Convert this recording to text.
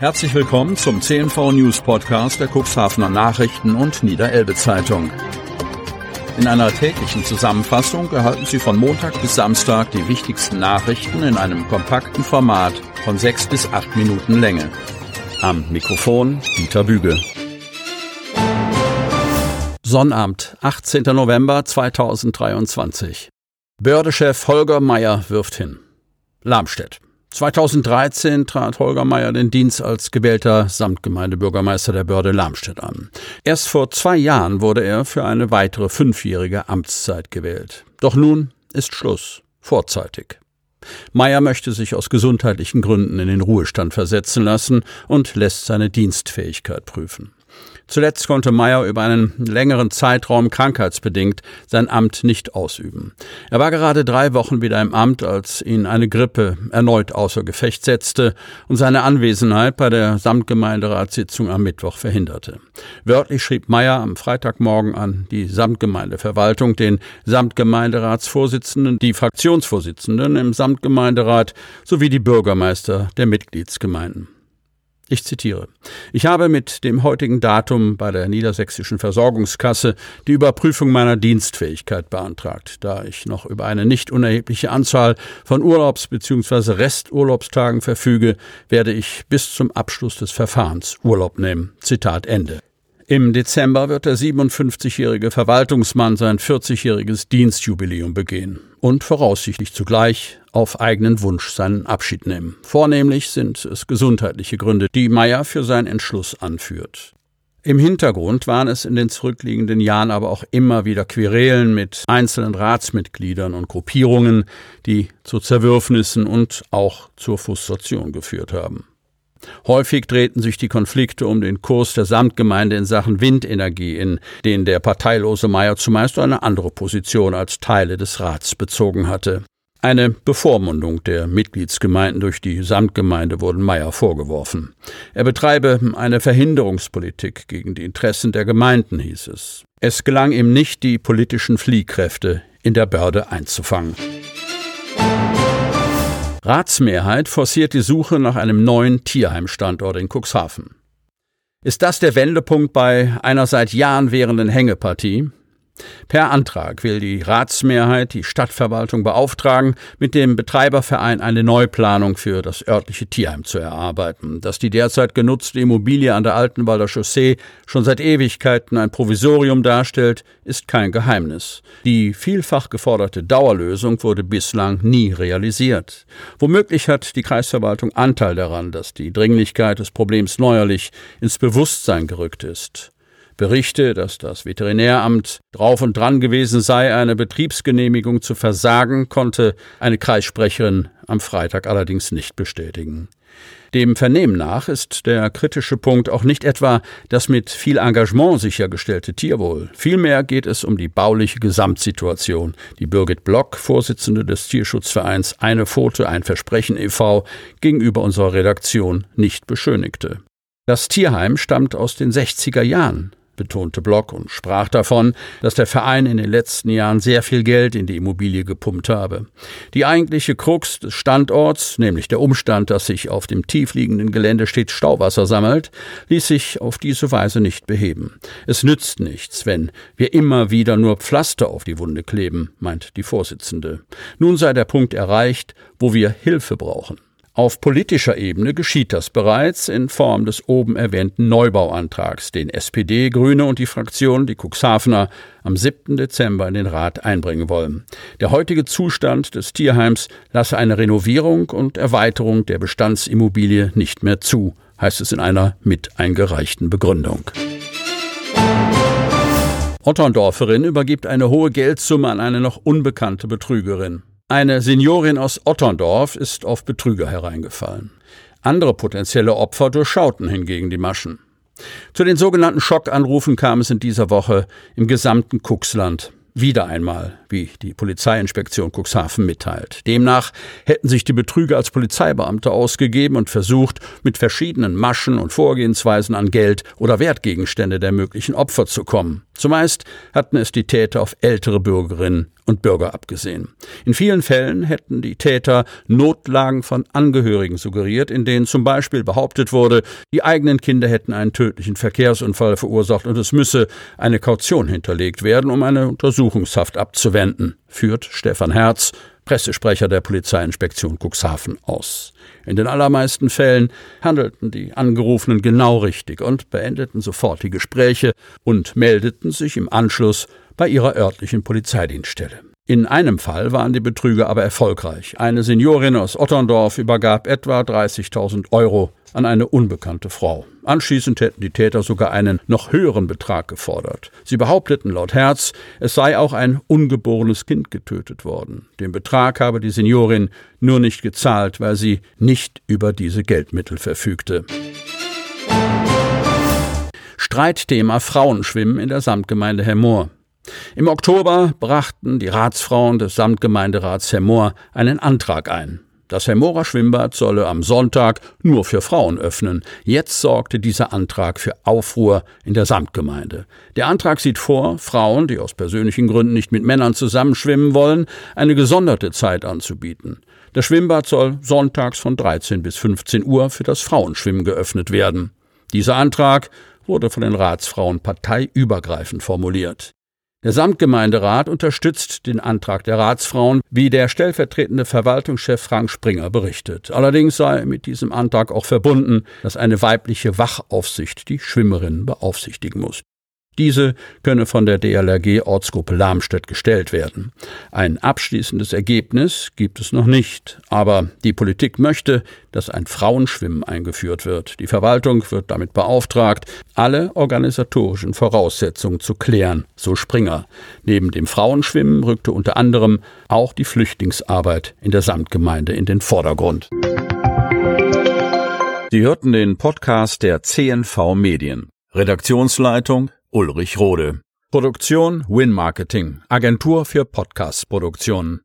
Herzlich willkommen zum CNV News Podcast der Cuxhavener Nachrichten und Niederelbe Zeitung. In einer täglichen Zusammenfassung erhalten Sie von Montag bis Samstag die wichtigsten Nachrichten in einem kompakten Format von sechs bis acht Minuten Länge. Am Mikrofon Dieter Büge. Sonnabend, 18. November 2023. Bördechef Holger Meyer wirft hin. Lamstedt. 2013 trat Holger Meyer den Dienst als gewählter Samtgemeindebürgermeister der Börde Lamstedt an. Erst vor zwei Jahren wurde er für eine weitere fünfjährige Amtszeit gewählt. Doch nun ist Schluss. Vorzeitig. Meyer möchte sich aus gesundheitlichen Gründen in den Ruhestand versetzen lassen und lässt seine Dienstfähigkeit prüfen. Zuletzt konnte Meyer über einen längeren Zeitraum krankheitsbedingt sein Amt nicht ausüben. Er war gerade drei Wochen wieder im Amt, als ihn eine Grippe erneut außer Gefecht setzte und seine Anwesenheit bei der Samtgemeinderatssitzung am Mittwoch verhinderte. Wörtlich schrieb Meyer am Freitagmorgen an die Samtgemeindeverwaltung, den Samtgemeinderatsvorsitzenden, die Fraktionsvorsitzenden im Samtgemeinderat sowie die Bürgermeister der Mitgliedsgemeinden. Ich zitiere. Ich habe mit dem heutigen Datum bei der Niedersächsischen Versorgungskasse die Überprüfung meiner Dienstfähigkeit beantragt. Da ich noch über eine nicht unerhebliche Anzahl von Urlaubs- bzw. Resturlaubstagen verfüge, werde ich bis zum Abschluss des Verfahrens Urlaub nehmen. Zitat Ende. Im Dezember wird der 57-jährige Verwaltungsmann sein 40-jähriges Dienstjubiläum begehen und voraussichtlich zugleich auf eigenen Wunsch seinen Abschied nehmen. Vornehmlich sind es gesundheitliche Gründe, die Meyer für seinen Entschluss anführt. Im Hintergrund waren es in den zurückliegenden Jahren aber auch immer wieder Querelen mit einzelnen Ratsmitgliedern und Gruppierungen, die zu Zerwürfnissen und auch zur Frustration geführt haben. Häufig drehten sich die Konflikte um den Kurs der Samtgemeinde in Sachen Windenergie, in denen der parteilose Meier zumeist eine andere Position als Teile des Rats bezogen hatte. Eine Bevormundung der Mitgliedsgemeinden durch die Samtgemeinde wurden Meyer vorgeworfen. Er betreibe eine Verhinderungspolitik gegen die Interessen der Gemeinden, hieß es. Es gelang ihm nicht, die politischen Fliehkräfte in der Börde einzufangen. Ratsmehrheit forciert die Suche nach einem neuen Tierheimstandort in Cuxhaven. Ist das der Wendepunkt bei einer seit Jahren währenden Hängepartie? Per Antrag will die Ratsmehrheit die Stadtverwaltung beauftragen, mit dem Betreiberverein eine Neuplanung für das örtliche Tierheim zu erarbeiten. Dass die derzeit genutzte Immobilie an der Altenwalder Chaussee schon seit Ewigkeiten ein Provisorium darstellt, ist kein Geheimnis. Die vielfach geforderte Dauerlösung wurde bislang nie realisiert. Womöglich hat die Kreisverwaltung Anteil daran, dass die Dringlichkeit des Problems neuerlich ins Bewusstsein gerückt ist. Berichte, dass das Veterinäramt drauf und dran gewesen sei, eine Betriebsgenehmigung zu versagen, konnte eine Kreissprecherin am Freitag allerdings nicht bestätigen. Dem Vernehmen nach ist der kritische Punkt auch nicht etwa das mit viel Engagement sichergestellte Tierwohl. Vielmehr geht es um die bauliche Gesamtsituation, die Birgit Block, Vorsitzende des Tierschutzvereins Eine Pfote, ein Versprechen e.V., gegenüber unserer Redaktion nicht beschönigte. Das Tierheim stammt aus den 60er Jahren betonte Block und sprach davon, dass der Verein in den letzten Jahren sehr viel Geld in die Immobilie gepumpt habe. Die eigentliche Krux des Standorts, nämlich der Umstand, dass sich auf dem tiefliegenden Gelände stets Stauwasser sammelt, ließ sich auf diese Weise nicht beheben. Es nützt nichts, wenn wir immer wieder nur Pflaster auf die Wunde kleben, meint die Vorsitzende. Nun sei der Punkt erreicht, wo wir Hilfe brauchen. Auf politischer Ebene geschieht das bereits in Form des oben erwähnten Neubauantrags, den SPD, Grüne und die Fraktion, die Cuxhavener, am 7. Dezember in den Rat einbringen wollen. Der heutige Zustand des Tierheims lasse eine Renovierung und Erweiterung der Bestandsimmobilie nicht mehr zu, heißt es in einer mit eingereichten Begründung. Otterndorferin übergibt eine hohe Geldsumme an eine noch unbekannte Betrügerin. Eine Seniorin aus Otterndorf ist auf Betrüger hereingefallen. Andere potenzielle Opfer durchschauten hingegen die Maschen. Zu den sogenannten Schockanrufen kam es in dieser Woche im gesamten Kuxland. Wieder einmal, wie die Polizeiinspektion Cuxhaven mitteilt. Demnach hätten sich die Betrüger als Polizeibeamte ausgegeben und versucht, mit verschiedenen Maschen und Vorgehensweisen an Geld oder Wertgegenstände der möglichen Opfer zu kommen. Zumeist hatten es die Täter auf ältere Bürgerinnen und Bürger abgesehen. In vielen Fällen hätten die Täter Notlagen von Angehörigen suggeriert, in denen zum Beispiel behauptet wurde, die eigenen Kinder hätten einen tödlichen Verkehrsunfall verursacht und es müsse eine Kaution hinterlegt werden, um eine Untersuchungshaft abzuwenden, führt Stefan Herz, Pressesprecher der Polizeiinspektion Cuxhaven aus. In den allermeisten Fällen handelten die Angerufenen genau richtig und beendeten sofort die Gespräche und meldeten sich im Anschluss bei ihrer örtlichen Polizeidienststelle. In einem Fall waren die Betrüger aber erfolgreich. Eine Seniorin aus Otterndorf übergab etwa 30.000 Euro an eine unbekannte Frau. Anschließend hätten die Täter sogar einen noch höheren Betrag gefordert. Sie behaupteten laut Herz, es sei auch ein ungeborenes Kind getötet worden. Den Betrag habe die Seniorin nur nicht gezahlt, weil sie nicht über diese Geldmittel verfügte. Streitthema Frauenschwimmen in der Samtgemeinde Hemmoor. Im Oktober brachten die Ratsfrauen des Samtgemeinderats Hermoor einen Antrag ein. Das Hermorer Schwimmbad solle am Sonntag nur für Frauen öffnen. Jetzt sorgte dieser Antrag für Aufruhr in der Samtgemeinde. Der Antrag sieht vor, Frauen, die aus persönlichen Gründen nicht mit Männern zusammenschwimmen wollen, eine gesonderte Zeit anzubieten. Das Schwimmbad soll sonntags von 13 bis 15 Uhr für das Frauenschwimmen geöffnet werden. Dieser Antrag wurde von den Ratsfrauen parteiübergreifend formuliert. Der Samtgemeinderat unterstützt den Antrag der Ratsfrauen, wie der stellvertretende Verwaltungschef Frank Springer berichtet. Allerdings sei mit diesem Antrag auch verbunden, dass eine weibliche Wachaufsicht die Schwimmerinnen beaufsichtigen muss. Diese könne von der DLRG Ortsgruppe Lamstedt gestellt werden. Ein abschließendes Ergebnis gibt es noch nicht, aber die Politik möchte, dass ein Frauenschwimmen eingeführt wird. Die Verwaltung wird damit beauftragt, alle organisatorischen Voraussetzungen zu klären, so Springer. Neben dem Frauenschwimmen rückte unter anderem auch die Flüchtlingsarbeit in der Samtgemeinde in den Vordergrund. Sie hörten den Podcast der CNV Medien. Redaktionsleitung Ulrich Rode. Produktion Win Marketing, Agentur für Podcast-Produktionen.